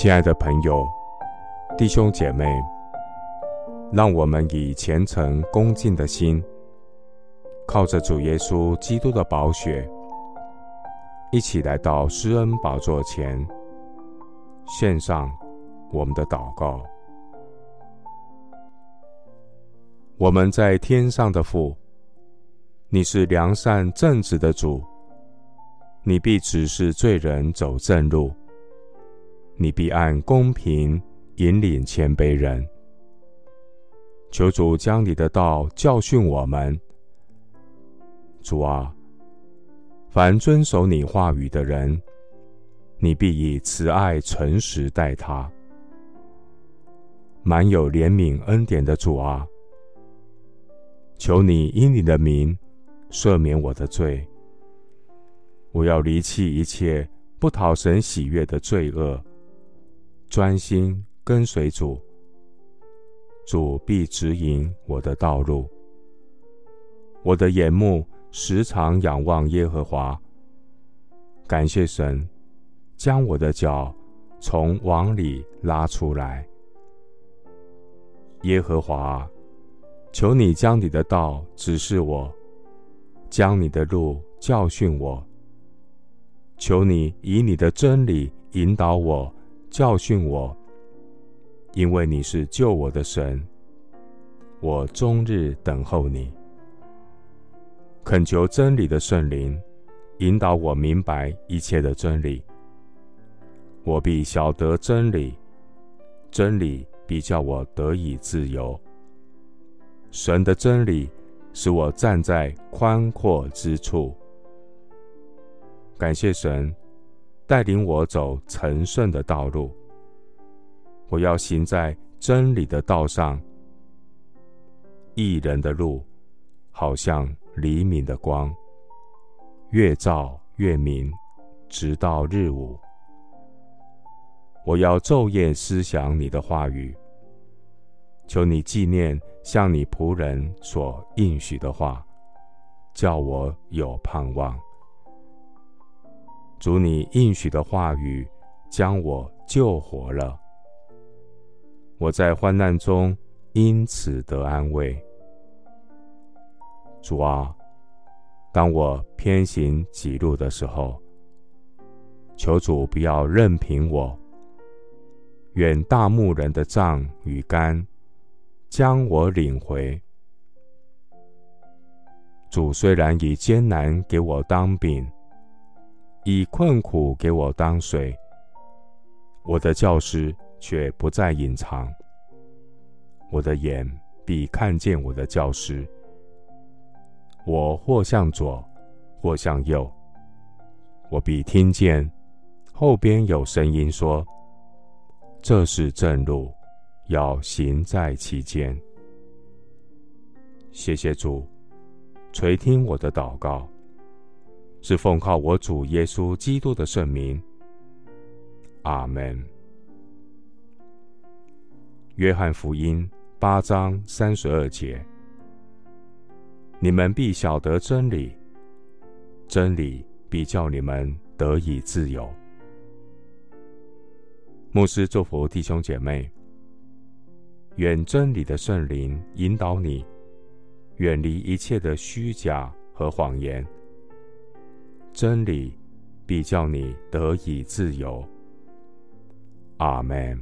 亲爱的朋友、弟兄姐妹，让我们以虔诚恭敬的心，靠着主耶稣基督的宝血，一起来到施恩宝座前，献上我们的祷告。我们在天上的父，你是良善正直的主，你必指示罪人走正路。你必按公平引领谦卑人。求主将你的道教训我们。主啊，凡遵守你话语的人，你必以慈爱诚实待他。满有怜悯恩典的主啊，求你因你的名赦免我的罪。我要离弃一切不讨神喜悦的罪恶。专心跟随主，主必指引我的道路。我的眼目时常仰望耶和华，感谢神，将我的脚从网里拉出来。耶和华，求你将你的道指示我，将你的路教训我。求你以你的真理引导我。教训我，因为你是救我的神。我终日等候你，恳求真理的圣灵引导我明白一切的真理。我必晓得真理，真理必叫我得以自由。神的真理使我站在宽阔之处。感谢神。带领我走成圣的道路，我要行在真理的道上。义人的路，好像黎明的光，越照越明，直到日午。我要昼夜思想你的话语，求你纪念向你仆人所应许的话，叫我有盼望。主，你应许的话语将我救活了，我在患难中因此得安慰。主啊，当我偏行己路的时候，求主不要任凭我。愿大牧人的杖与竿将我领回。主虽然以艰难给我当饼。以困苦给我当水，我的教师却不再隐藏。我的眼必看见我的教师。我或向左，或向右，我必听见后边有声音说：“这是正路，要行在其间。”谢谢主，垂听我的祷告。是奉靠我主耶稣基督的圣名，阿门。约翰福音八章三十二节：你们必晓得真理，真理必叫你们得以自由。牧师祝福弟兄姐妹，愿真理的圣灵引导你，远离一切的虚假和谎言。真理必叫你得以自由。阿门。